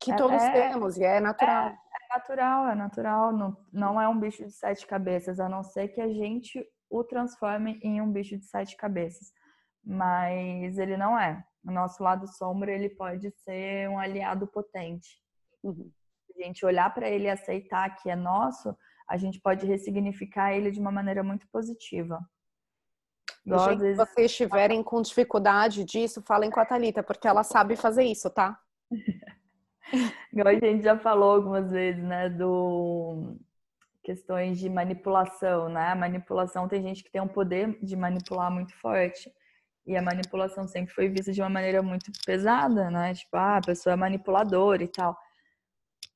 Que todos é, temos, e é natural. É, é, natural, é natural. Não, não é um bicho de sete cabeças, a não ser que a gente o transforme em um bicho de sete cabeças. Mas ele não é. O nosso lado sombra, ele pode ser um aliado potente. Uhum a gente olhar para ele e aceitar que é nosso, a gente pode ressignificar ele de uma maneira muito positiva. Gente. Se vocês estiverem com dificuldade disso, falem com a Thalita, porque ela sabe fazer isso, tá? Igual a gente já falou algumas vezes, né, do questões de manipulação, né? A manipulação tem gente que tem um poder de manipular muito forte. E a manipulação sempre foi vista de uma maneira muito pesada, né? Tipo, ah, a pessoa é manipuladora e tal.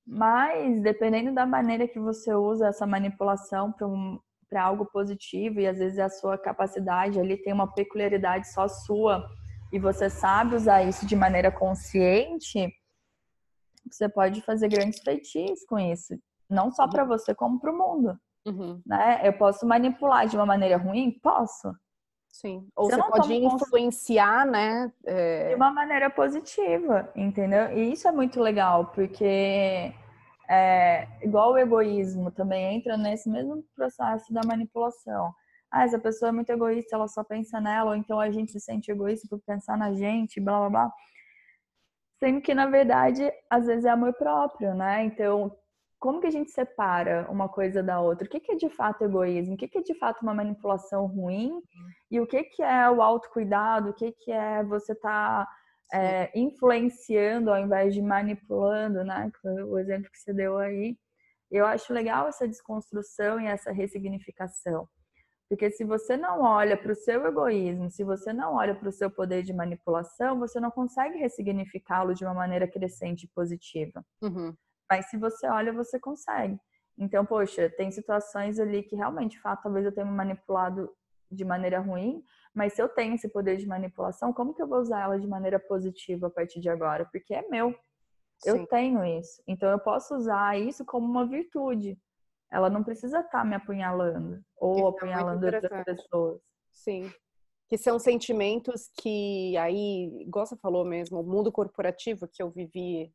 Mas, dependendo da maneira que você usa essa manipulação para um, algo positivo, e às vezes a sua capacidade ali tem uma peculiaridade só sua, e você sabe usar isso de maneira consciente, você pode fazer grandes feitiços com isso. Não só para você, como para o mundo. Uhum. Né? Eu posso manipular de uma maneira ruim? Posso. Sim. Ou você, você pode influenciar, né? É... De uma maneira positiva, entendeu? E isso é muito legal, porque é, igual o egoísmo também entra nesse mesmo processo da manipulação. Ah, essa pessoa é muito egoísta, ela só pensa nela, ou então a gente se sente egoísta por pensar na gente, blá blá blá. Sendo que, na verdade, às vezes é amor próprio, né? Então, como que a gente separa uma coisa da outra? O que, que é de fato egoísmo? O que, que é de fato uma manipulação ruim? E o que, que é o autocuidado? O que, que é você estar tá, é, influenciando ao invés de manipulando, né? O exemplo que você deu aí. Eu acho legal essa desconstrução e essa ressignificação. Porque se você não olha para o seu egoísmo, se você não olha para o seu poder de manipulação, você não consegue ressignificá-lo de uma maneira crescente e positiva. Uhum. Mas se você olha, você consegue. Então, poxa, tem situações ali que realmente, de fato, talvez eu tenha me manipulado de maneira ruim, mas se eu tenho esse poder de manipulação, como que eu vou usar ela de maneira positiva a partir de agora? Porque é meu. Eu Sim. tenho isso. Então eu posso usar isso como uma virtude. Ela não precisa estar tá me apunhalando ou isso é apunhalando é outras pessoas. Sim. Que são sentimentos que aí, igual você falou mesmo, o mundo corporativo que eu vivi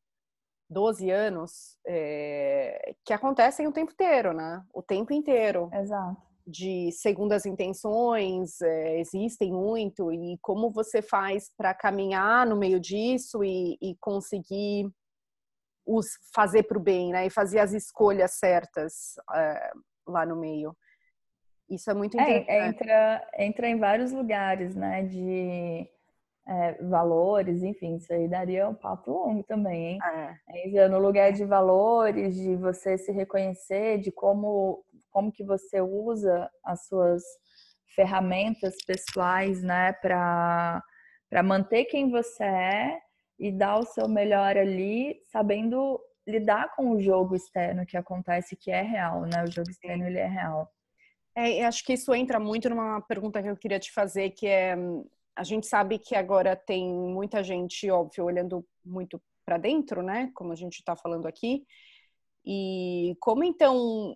12 anos, é, que acontecem o tempo inteiro, né? O tempo inteiro. Exato. De segundas intenções, é, existem muito, e como você faz para caminhar no meio disso e, e conseguir os fazer para o bem, né? E fazer as escolhas certas é, lá no meio. Isso é muito é, interessante. É, entra, entra em vários lugares, né? De é, valores, enfim, isso aí daria um papo longo também, hein? É. é. No lugar de valores, de você se reconhecer, de como, como que você usa as suas ferramentas pessoais, né, para manter quem você é e dar o seu melhor ali, sabendo lidar com o jogo externo que acontece, que é real, né? O jogo externo, ele é real. É, acho que isso entra muito numa pergunta que eu queria te fazer, que é a gente sabe que agora tem muita gente, óbvio, olhando muito para dentro, né? Como a gente está falando aqui. E como então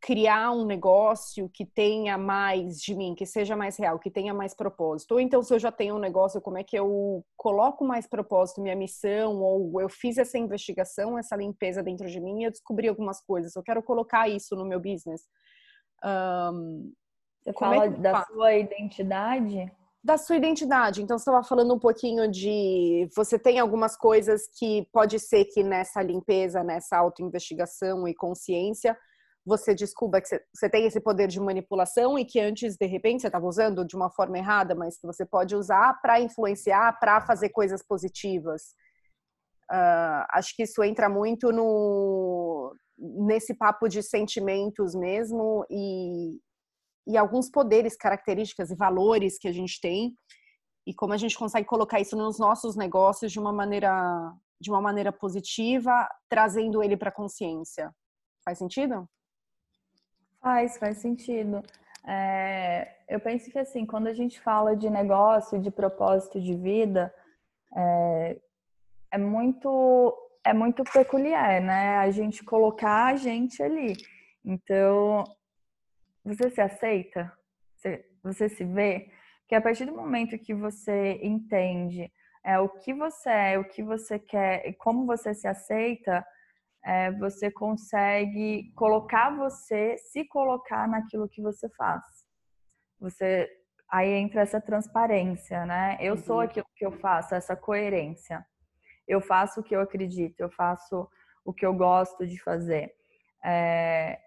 criar um negócio que tenha mais de mim, que seja mais real, que tenha mais propósito? Ou então, se eu já tenho um negócio, como é que eu coloco mais propósito, minha missão? Ou eu fiz essa investigação, essa limpeza dentro de mim e eu descobri algumas coisas. Eu quero colocar isso no meu business. Um, Você é fala é da sua identidade? da sua identidade. Então, você estava falando um pouquinho de você tem algumas coisas que pode ser que nessa limpeza, nessa autoinvestigação e consciência, você descubra que você tem esse poder de manipulação e que antes, de repente, você estava usando de uma forma errada, mas que você pode usar para influenciar, para fazer coisas positivas. Uh, acho que isso entra muito no, nesse papo de sentimentos mesmo e, e alguns poderes, características e valores que a gente tem e como a gente consegue colocar isso nos nossos negócios de uma maneira de uma maneira positiva, trazendo ele para a consciência. Faz sentido? Faz, faz sentido. É, eu penso que assim, quando a gente fala de negócio, de propósito de vida, é, é muito é muito peculiar, né? A gente colocar a gente ali. Então, você se aceita? Você, se vê? Que a partir do momento que você entende é, o que você é, o que você quer e como você se aceita, é, você consegue colocar você, se colocar naquilo que você faz. Você aí entra essa transparência, né? Eu sou uhum. aquilo que eu faço, essa coerência eu faço o que eu acredito, eu faço o que eu gosto de fazer. É,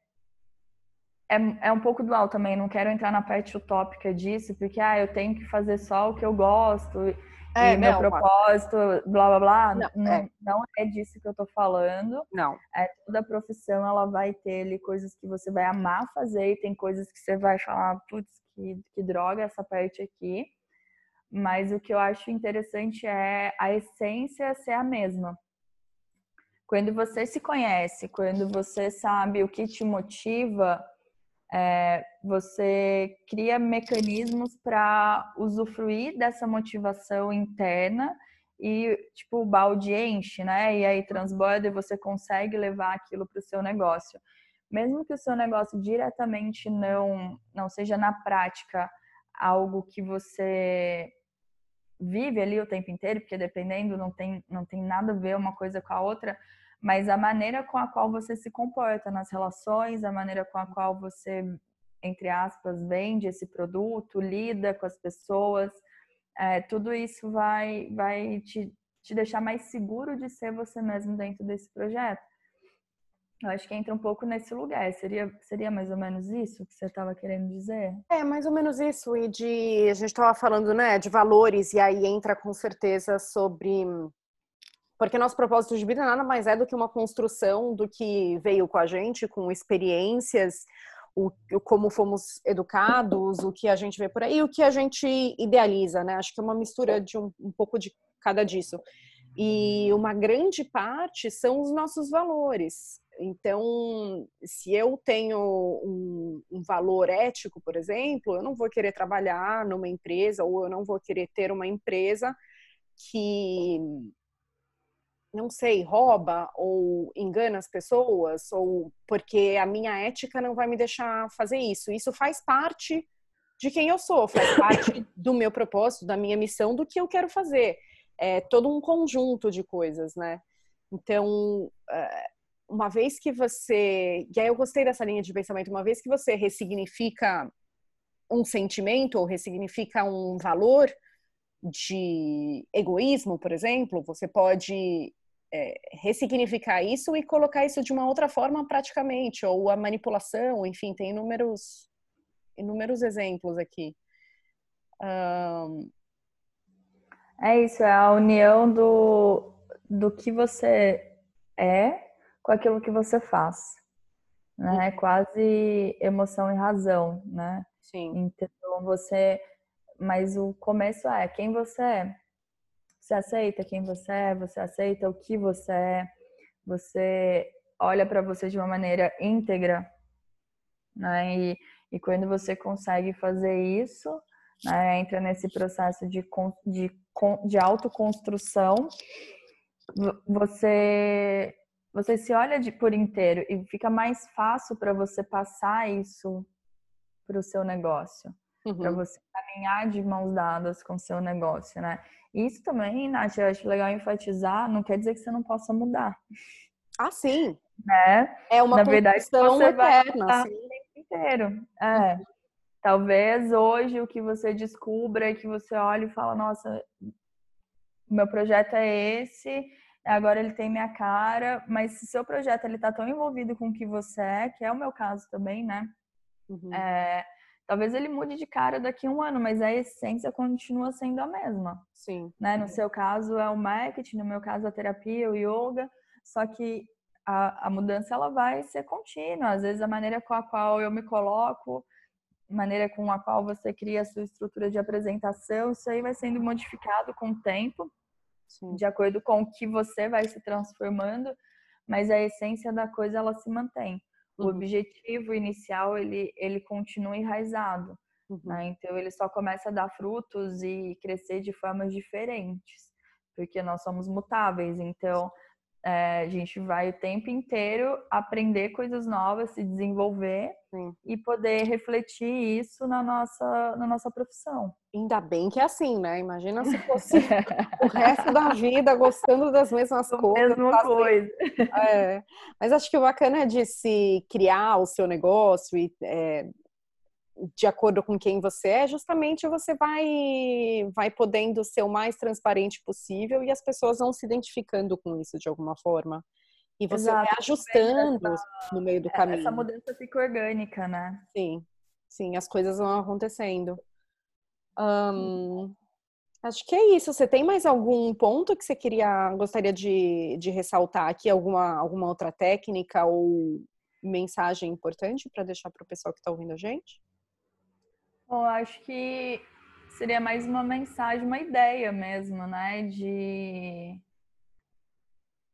é, é, um pouco dual também, não quero entrar na parte utópica disso, porque ah, eu tenho que fazer só o que eu gosto é, e não, meu propósito, blá blá blá. Não, não é. não, é. disso que eu tô falando. Não. É, toda profissão ela vai ter ali coisas que você vai amar fazer e tem coisas que você vai falar, putz, que, que droga essa parte aqui mas o que eu acho interessante é a essência ser a mesma. Quando você se conhece, quando você sabe o que te motiva, é, você cria mecanismos para usufruir dessa motivação interna e, tipo, o balde enche, né? E aí transborda e você consegue levar aquilo para o seu negócio. Mesmo que o seu negócio diretamente não, não seja na prática algo que você vive ali o tempo inteiro, porque dependendo não tem, não tem nada a ver uma coisa com a outra, mas a maneira com a qual você se comporta nas relações, a maneira com a qual você, entre aspas, vende esse produto, lida com as pessoas, é, tudo isso vai, vai te, te deixar mais seguro de ser você mesmo dentro desse projeto. Eu acho que entra um pouco nesse lugar. Seria, seria mais ou menos isso que você estava querendo dizer? É, mais ou menos isso. E de. A gente estava falando, né, de valores, e aí entra com certeza sobre. Porque nosso propósito de vida nada mais é do que uma construção do que veio com a gente, com experiências, o, como fomos educados, o que a gente vê por aí, o que a gente idealiza, né? Acho que é uma mistura de um, um pouco de cada disso. E uma grande parte são os nossos valores. Então, se eu tenho um, um, valor ético, por exemplo, eu não vou querer trabalhar numa empresa ou eu não vou querer ter uma empresa que, não sei, rouba ou engana as pessoas, ou porque a minha ética não vai me deixar fazer isso. Isso faz parte de quem eu sou, faz parte do meu propósito, da minha missão, do que eu quero fazer. É todo um conjunto de coisas, né? Então, eh, uma vez que você. E aí eu gostei dessa linha de pensamento, uma vez que você ressignifica um sentimento ou ressignifica um valor de egoísmo, por exemplo, você pode é, ressignificar isso e colocar isso de uma outra forma praticamente, ou a manipulação, enfim, tem inúmeros, inúmeros exemplos aqui. Um... É isso, é a união do, do que você é com aquilo que você faz, né? É quase emoção e razão, né? Sim. Então você, mas o começo é quem você é. Você aceita quem você é, você aceita o que você é, você olha para você de uma maneira íntegra, né? E, e quando você consegue fazer isso, né, entra nesse processo de, de, de autoconstrução, você você se olha de, por inteiro e fica mais fácil para você passar isso para o seu negócio, uhum. para você caminhar de mãos dadas com o seu negócio, né? Isso também, Nath, eu acho legal enfatizar, não quer dizer que você não possa mudar. Ah, sim. Né? É uma Na verdade, você eterna, vai o tempo inteiro. É. Uhum. Talvez hoje o que você descubra é que você olha e fala, nossa, o meu projeto é esse, agora ele tem minha cara, mas se seu projeto ele tá tão envolvido com o que você é, que é o meu caso também, né? Uhum. É, talvez ele mude de cara daqui a um ano, mas a essência continua sendo a mesma. Sim. Né? No seu caso é o marketing, no meu caso a terapia, o yoga, só que a, a mudança ela vai ser contínua. Às vezes a maneira com a qual eu me coloco, maneira com a qual você cria a sua estrutura de apresentação, isso aí vai sendo modificado com o tempo, Sim. de acordo com o que você vai se transformando, mas a essência da coisa ela se mantém. O uhum. objetivo inicial ele ele continua enraizado, uhum. né? Então ele só começa a dar frutos e crescer de formas diferentes, porque nós somos mutáveis. Então é, a gente vai o tempo inteiro aprender coisas novas, se desenvolver Sim. e poder refletir isso na nossa, na nossa profissão. Ainda bem que é assim, né? Imagina se fosse o resto da vida gostando das mesmas coisas. Mesma assim. coisa. É. Mas acho que o bacana de se criar o seu negócio e é, de acordo com quem você é, justamente você vai vai podendo ser o mais transparente possível e as pessoas vão se identificando com isso de alguma forma. E você Exato. vai ajustando essa, no meio do caminho. Essa mudança fica orgânica, né? Sim, sim, as coisas vão acontecendo. Um, acho que é isso. Você tem mais algum ponto que você queria, gostaria de, de ressaltar aqui? Alguma, alguma outra técnica ou mensagem importante para deixar para o pessoal que está ouvindo a gente? Bom, acho que seria mais uma mensagem, uma ideia mesmo, né? De,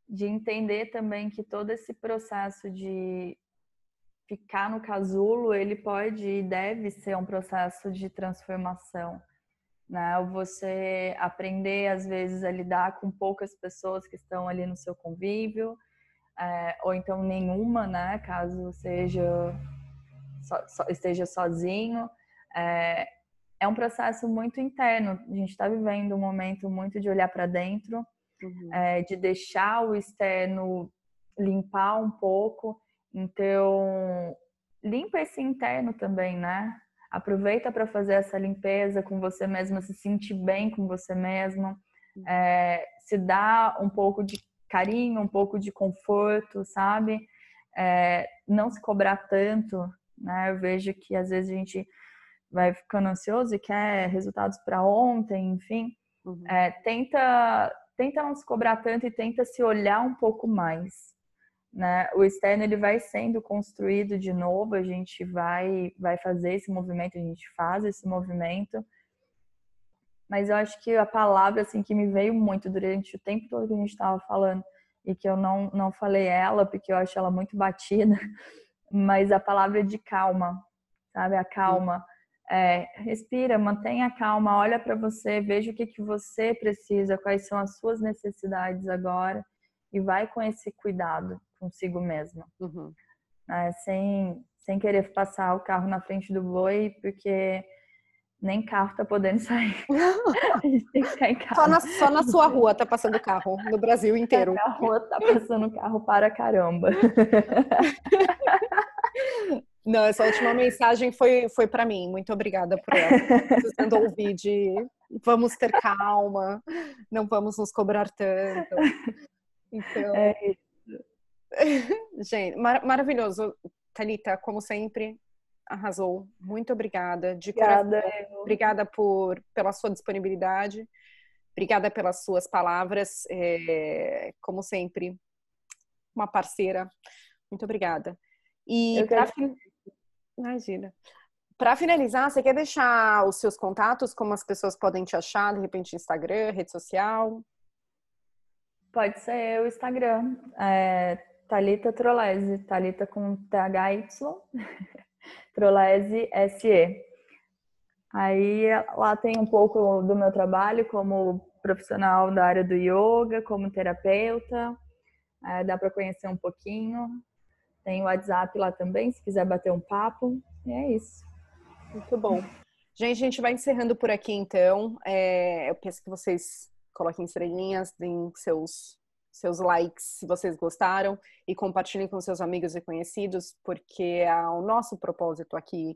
de entender também que todo esse processo de ficar no casulo, ele pode e deve ser um processo de transformação. Né? Você aprender, às vezes, a lidar com poucas pessoas que estão ali no seu convívio, é, ou então nenhuma, né? Caso seja, so, so, esteja sozinho é, é um processo muito interno. A gente está vivendo um momento muito de olhar para dentro, uhum. é, de deixar o externo limpar um pouco. Então, limpa esse interno também, né? Aproveita para fazer essa limpeza com você mesma, se sentir bem com você mesma, uhum. é, se dá um pouco de carinho, um pouco de conforto, sabe? É, não se cobrar tanto, né? Eu vejo que às vezes a gente vai ficando ansioso e quer resultados para ontem, enfim, uhum. é, tenta tenta não se cobrar tanto e tenta se olhar um pouco mais. Né? O externo ele vai sendo construído de novo, a gente vai vai fazer esse movimento, a gente faz esse movimento. Mas eu acho que a palavra assim que me veio muito durante o tempo todo que a gente estava falando e que eu não não falei ela porque eu acho ela muito batida, mas a palavra de calma, sabe? A calma. É, respira, mantenha a calma, olha para você, veja o que, que você precisa, quais são as suas necessidades agora e vai com esse cuidado consigo mesma. Uhum. É, sem, sem querer passar o carro na frente do boi, porque nem carro tá podendo sair. a gente tem que ficar em casa. Só na, só na sua rua tá passando carro, no Brasil inteiro. Na rua tá passando carro para caramba. Não, essa última mensagem foi, foi para mim. Muito obrigada por ela. Precisando ouvir de vamos ter calma, não vamos nos cobrar tanto. Então. É isso. Gente, mar maravilhoso. Thalita, como sempre, arrasou. Muito obrigada. De obrigada. Coração. Obrigada por, pela sua disponibilidade. Obrigada pelas suas palavras. É, como sempre, uma parceira. Muito obrigada. E para Imagina. Para finalizar, você quer deixar os seus contatos, como as pessoas podem te achar, de repente, Instagram, rede social? Pode ser o Instagram, é, Thalita Trolese, Thalita com THY, Trolese SE. Aí lá tem um pouco do meu trabalho como profissional da área do yoga, como terapeuta, é, dá para conhecer um pouquinho. Tem o WhatsApp lá também, se quiser bater um papo. E é isso. Muito bom. Gente, a gente vai encerrando por aqui então. É, eu peço que vocês coloquem estrelinhas, deem seus, seus likes se vocês gostaram e compartilhem com seus amigos e conhecidos, porque é o nosso propósito aqui